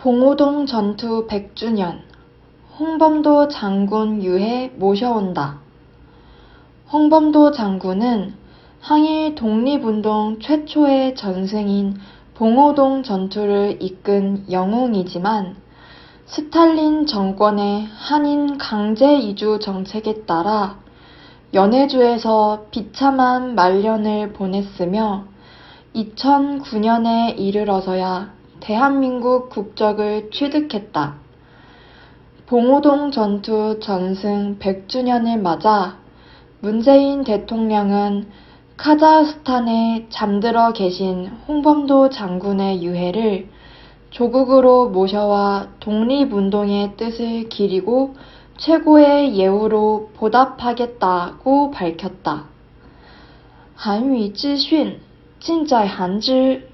봉오동 전투 100주년 홍범도 장군 유해 모셔온다. 홍범도 장군은 항일 독립운동 최초의 전승인 봉오동 전투를 이끈 영웅이지만 스탈린 정권의 한인 강제 이주 정책에 따라 연해주에서 비참한 말년을 보냈으며 2009년에 이르러서야 대한민국 국적을 취득했다. 봉오동 전투 전승 100주년을 맞아 문재인 대통령은 카자흐스탄에 잠들어 계신 홍범도 장군의 유해를 조국으로 모셔와 독립운동의 뜻을 기리고 최고의 예우로 보답하겠다고 밝혔다. 한위 지슌, 진짜 한지